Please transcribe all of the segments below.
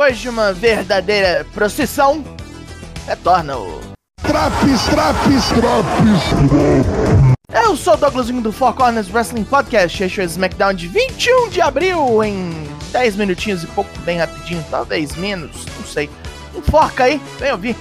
depois de uma verdadeira procissão, retorna o. Traps, traps, traps. Eu sou o Douglasinho do Four Corners Wrestling Podcast. Este é o SmackDown de 21 de abril, em 10 minutinhos e pouco, bem rapidinho, talvez menos, não sei. Enforca aí, vem ouvir.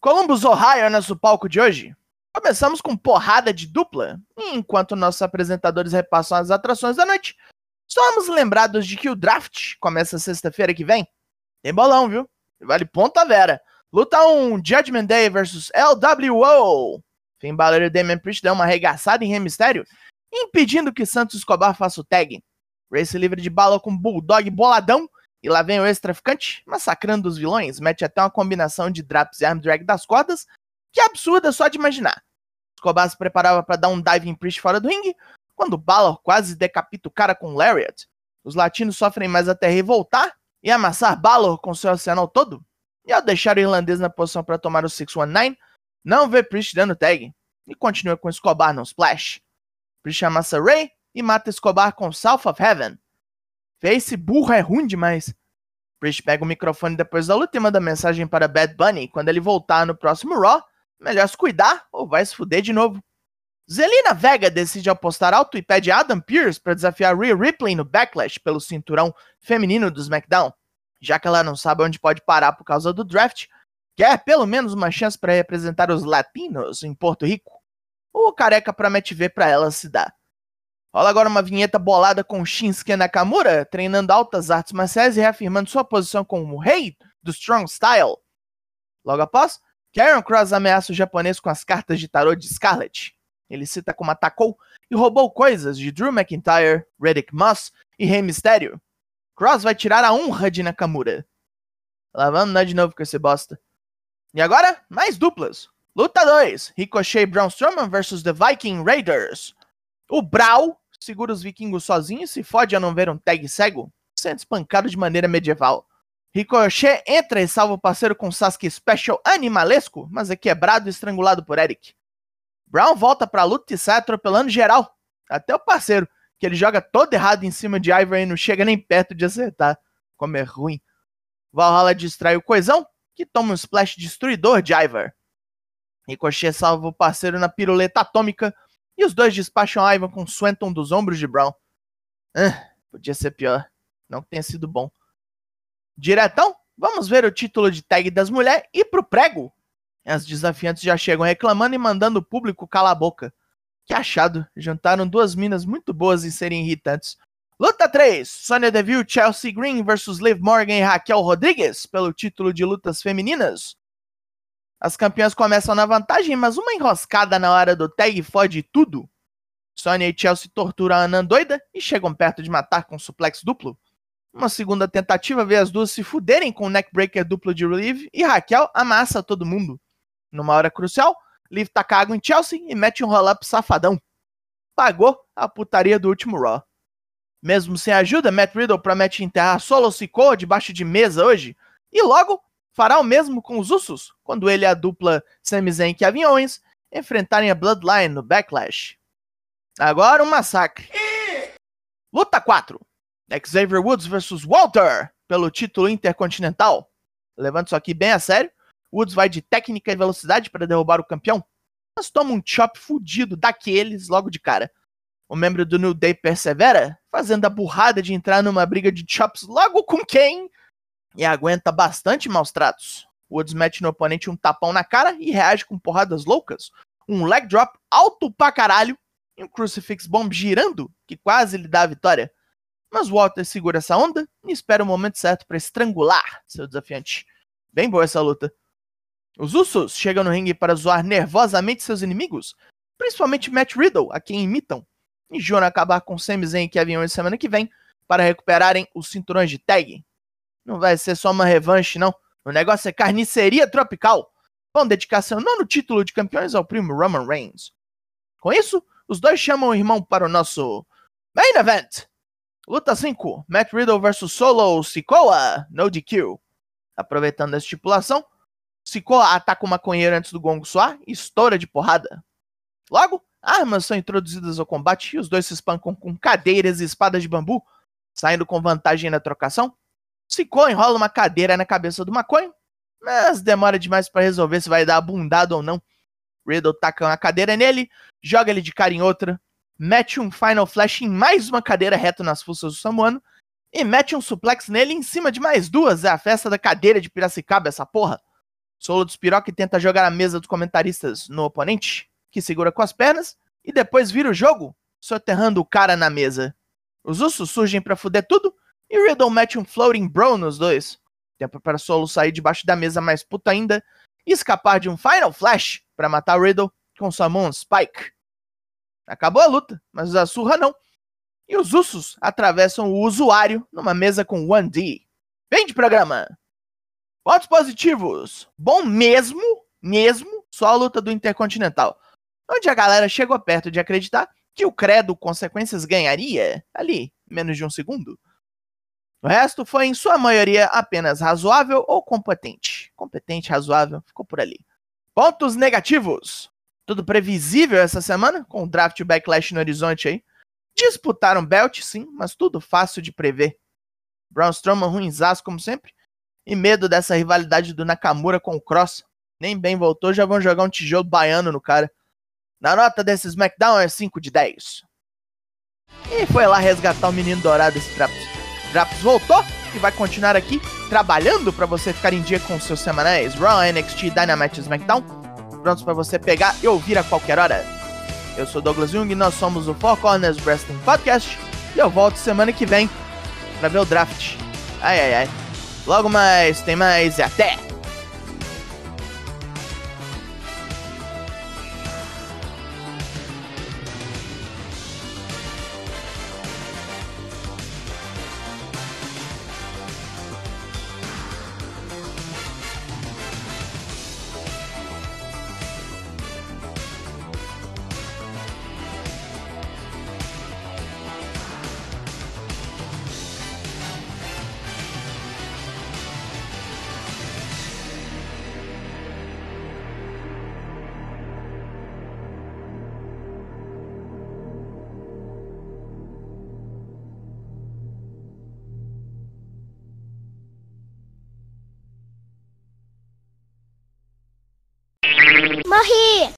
Columbus, Ohio, é nosso palco de hoje. Começamos com porrada de dupla, enquanto nossos apresentadores repassam as atrações da noite, somos lembrados de que o draft começa sexta-feira que vem. Tem bolão, viu? Vale ponta vera. Luta 1, Judgment Day versus LWO. Finn Balor e Damian Priest dão uma arregaçada em Rey Mysterio, impedindo que Santos Escobar faça o tag. Race livre de bala com Bulldog boladão e lá vem o ex-traficante, massacrando os vilões, mete até uma combinação de draps e arm drag das cordas, que é absurda só de imaginar. Escobar se preparava para dar um dive em Priest fora do ringue, quando Balor quase decapita o cara com Lariat. Os latinos sofrem mais até revoltar e amassar Balor com seu arsenal todo. E ao deixar o irlandês na posição para tomar o 619, não vê Priest dando tag e continua com Escobar no splash. Priest amassa Ray e mata Escobar com South of Heaven. Esse burro é ruim demais. Priest pega o microfone depois da luta e manda mensagem para Bad Bunny. Quando ele voltar no próximo Raw, melhor se cuidar ou vai se fuder de novo. Zelina Vega decide apostar alto e pede Adam Pearce para desafiar Rhea Ripley no Backlash pelo cinturão feminino do SmackDown. Já que ela não sabe onde pode parar por causa do draft, quer pelo menos uma chance para representar os latinos em Porto Rico. O careca promete ver para ela se dar. Rola agora uma vinheta bolada com Shinsuke Nakamura, treinando altas artes marciais e reafirmando sua posição como rei do Strong Style. Logo após, Karen Cross ameaça o japonês com as cartas de tarô de Scarlet. Ele cita como atacou e roubou coisas de Drew McIntyre, Riddick Moss e Rey Mysterio. Cross vai tirar a honra de Nakamura. Lá vamos nós de novo com esse bosta. E agora, mais duplas. Luta 2: Ricochet e Braun Strowman versus The Viking Raiders. O Brau segura os vikingos sozinho e se fode a não ver um tag cego, sendo espancado de maneira medieval. Ricochet entra e salva o parceiro com Sasuke Special animalesco, mas é quebrado e estrangulado por Eric. Brown volta pra luta e sai atropelando geral, até o parceiro, que ele joga todo errado em cima de Ivory e não chega nem perto de acertar. Como é ruim. Valhalla distrai o coisão, que toma um splash destruidor de Ivar. Ricochet salva o parceiro na piruleta atômica, e os dois despacham Ivan com Swenton dos ombros de Brown. Ah, podia ser pior. Não que tenha sido bom. Diretão, vamos ver o título de tag das mulheres e pro prego. As desafiantes já chegam reclamando e mandando o público calar a boca. Que achado, juntaram duas minas muito boas em serem irritantes. Luta 3: Sonya Deville, Chelsea Green versus Liv Morgan e Raquel Rodrigues pelo título de lutas femininas. As campeãs começam na vantagem, mas uma enroscada na hora do tag fode tudo. Sonya e Chelsea torturam a Anand doida e chegam perto de matar com um suplex duplo. Uma segunda tentativa vê as duas se fuderem com o neckbreaker duplo de Liv e Raquel amassa todo mundo. Numa hora crucial, Liv taca água em Chelsea e mete um roll-up safadão. Pagou a putaria do último Raw. Mesmo sem ajuda, Matt Riddle promete enterrar Solo Sikoa debaixo de mesa hoje, e logo fará o mesmo com os Usos, quando ele e a dupla Sami Zayn e Aviões enfrentarem a Bloodline no Backlash. Agora um massacre. Luta 4. Xavier Woods versus Walter pelo título intercontinental. Levando isso aqui bem a sério, Woods vai de técnica e velocidade para derrubar o campeão, mas toma um chop fudido daqueles logo de cara. O membro do New Day persevera, fazendo a burrada de entrar numa briga de chops logo com quem? E aguenta bastante maus tratos. Woods mete no oponente um tapão na cara e reage com porradas loucas, um leg drop alto pra caralho e um crucifix bomb girando que quase lhe dá a vitória. Mas Walter segura essa onda e espera o momento certo para estrangular seu desafiante. Bem boa essa luta. Os Usos chegam no ringue para zoar nervosamente seus inimigos, principalmente Matt Riddle, a quem imitam, e juram acabar com Sami Zayn que haviam semana que vem para recuperarem os cinturões de tag. Não vai ser só uma revanche, não. O negócio é carniceria tropical. Vão dedicar seu nono título de campeões ao primo Roman Reigns. Com isso, os dois chamam o irmão para o nosso Main Event. Luta 5, Matt Riddle vs Solo Sikoa, no DQ. Aproveitando a estipulação, Sikoa ataca o maconheiro antes do gongo soar e estoura de porrada. Logo, armas são introduzidas ao combate e os dois se espancam com cadeiras e espadas de bambu, saindo com vantagem na trocação. Sikoa enrola uma cadeira na cabeça do maconho, mas demora demais para resolver se vai dar a bundada ou não. Riddle taca uma cadeira nele, joga ele de cara em outra, mete um Final Flash em mais uma cadeira reta nas fuças do Samuano e mete um suplex nele em cima de mais duas. É a festa da cadeira de Piracicaba, essa porra. Solo dos Piroca tenta jogar a mesa dos comentaristas no oponente, que segura com as pernas, e depois vira o jogo, soterrando o cara na mesa. Os Usos surgem para fuder tudo, e Riddle mete um Floating Bro nos dois. Tempo para Solo sair debaixo da mesa mais puta ainda e escapar de um Final Flash para matar Riddle com sua mão Spike. Acabou a luta, mas a surra não. E os Usos atravessam o usuário numa mesa com 1D. Vem de programa! Pontos positivos. Bom mesmo, mesmo, só a luta do Intercontinental. Onde a galera chegou perto de acreditar que o Credo Consequências ganharia ali, menos de um segundo. O resto foi, em sua maioria, apenas razoável ou competente. Competente, razoável, ficou por ali. Pontos negativos. Tudo previsível essa semana, com o draft backlash no horizonte aí. Disputaram belt, sim, mas tudo fácil de prever. Braun Strowman ruinzaço, como sempre. E medo dessa rivalidade do Nakamura com o Cross. Nem bem voltou, já vão jogar um tijolo baiano no cara. Na nota desse SmackDown é 5 de 10. E foi lá resgatar o menino dourado esse Traps. Traps voltou e vai continuar aqui trabalhando para você ficar em dia com seus semanais Raw, NXT, Dynamite SmackDown prontos para você pegar e ouvir a qualquer hora. Eu sou Douglas Jung, nós somos o Four Corners Wrestling Podcast e eu volto semana que vem para ver o draft. Ai ai ai. Logo mais, tem mais e até! 魔气